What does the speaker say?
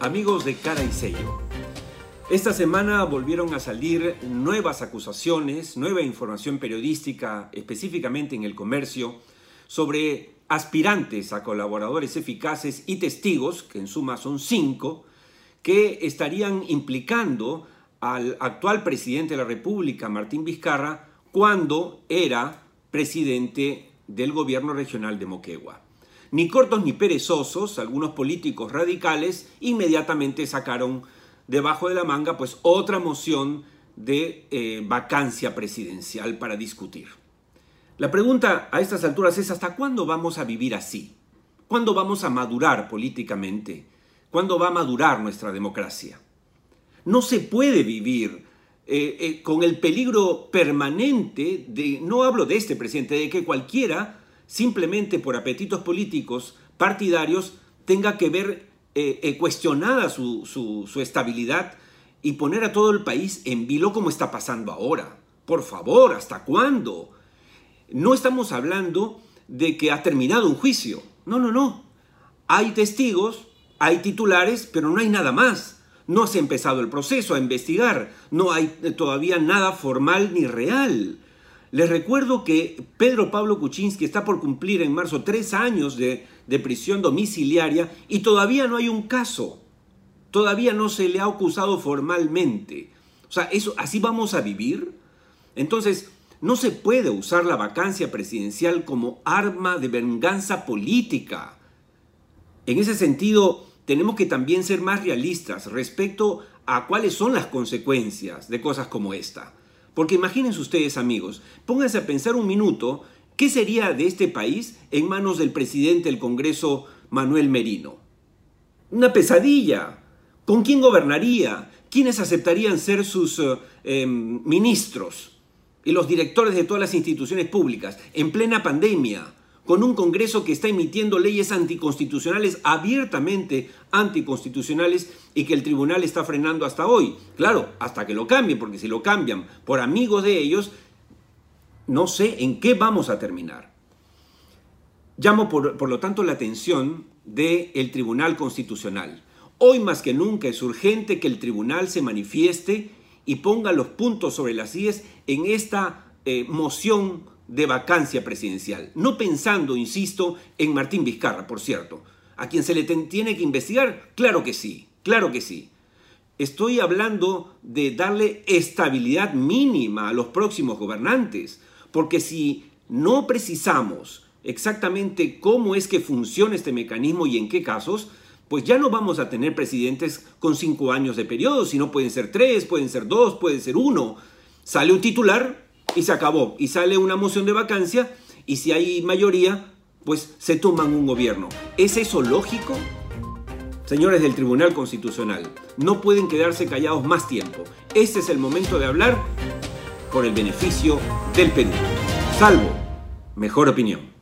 amigos de Cara y Sello. Esta semana volvieron a salir nuevas acusaciones, nueva información periodística, específicamente en el comercio, sobre aspirantes a colaboradores eficaces y testigos, que en suma son cinco, que estarían implicando al actual presidente de la República, Martín Vizcarra, cuando era presidente del gobierno regional de Moquegua. Ni cortos ni perezosos, algunos políticos radicales inmediatamente sacaron debajo de la manga pues otra moción de eh, vacancia presidencial para discutir. La pregunta a estas alturas es ¿hasta cuándo vamos a vivir así? ¿Cuándo vamos a madurar políticamente? ¿Cuándo va a madurar nuestra democracia? No se puede vivir eh, eh, con el peligro permanente de, no hablo de este presidente, de que cualquiera, simplemente por apetitos políticos partidarios, tenga que ver eh, cuestionada su, su estabilidad y poner a todo el país en vilo como está pasando ahora. Por favor, ¿hasta cuándo? No estamos hablando de que ha terminado un juicio. No, no, no. Hay testigos, hay titulares, pero no hay nada más. No se ha empezado el proceso a investigar, no hay todavía nada formal ni real. Les recuerdo que Pedro Pablo Kuczynski está por cumplir en marzo tres años de, prisión domiciliaria y todavía no hay un caso. Todavía no se le ha acusado formalmente. O sea, eso, ¿así vamos a vivir? Entonces, no se puede usar la vacancia presidencial como arma de venganza política. En ese sentido, tenemos que también ser más realistas respecto a cuáles son las consecuencias de cosas como esta. Porque imagínense ustedes amigos, pónganse a pensar un minuto, ¿qué sería de este país en manos del presidente del Congreso, Manuel Merino? Una pesadilla. ¿Con quién gobernaría? ¿Quiénes aceptarían ser sus eh, em, ministros y los directores de todas las instituciones públicas en plena pandemia? Con un Congreso que está emitiendo leyes anticonstitucionales, abiertamente anticonstitucionales, y que el tribunal está frenando hasta hoy. Claro, hasta que lo cambien, porque si lo cambian por amigos de ellos, no sé en qué vamos a terminar. Llamo por, lo tanto la atención del Tribunal Constitucional. Hoy más que nunca es urgente que el tribunal se manifieste y ponga los puntos sobre las IES en esta eh, moción de vacancia presidencial. No pensando, insisto, en Martín Vizcarra, por cierto. ¿A quien se le tiene que investigar? Claro que sí, claro que sí. Estoy hablando de darle estabilidad mínima a los próximos gobernantes, porque si no precisamos exactamente cómo es que funciona este mecanismo y en qué casos, pues ya no vamos a tener presidentes con cinco años de periodo, sino pueden ser tres, pueden ser dos, pueden ser uno. Sale un titular, y se acabó. Y sale una moción de vacancia y si hay mayoría, pues se toman un gobierno. ¿Es eso lógico? Señores del Tribunal Constitucional, no pueden quedarse callados más tiempo. Este es el momento de hablar por el beneficio del Perú. Salvo, mejor opinión.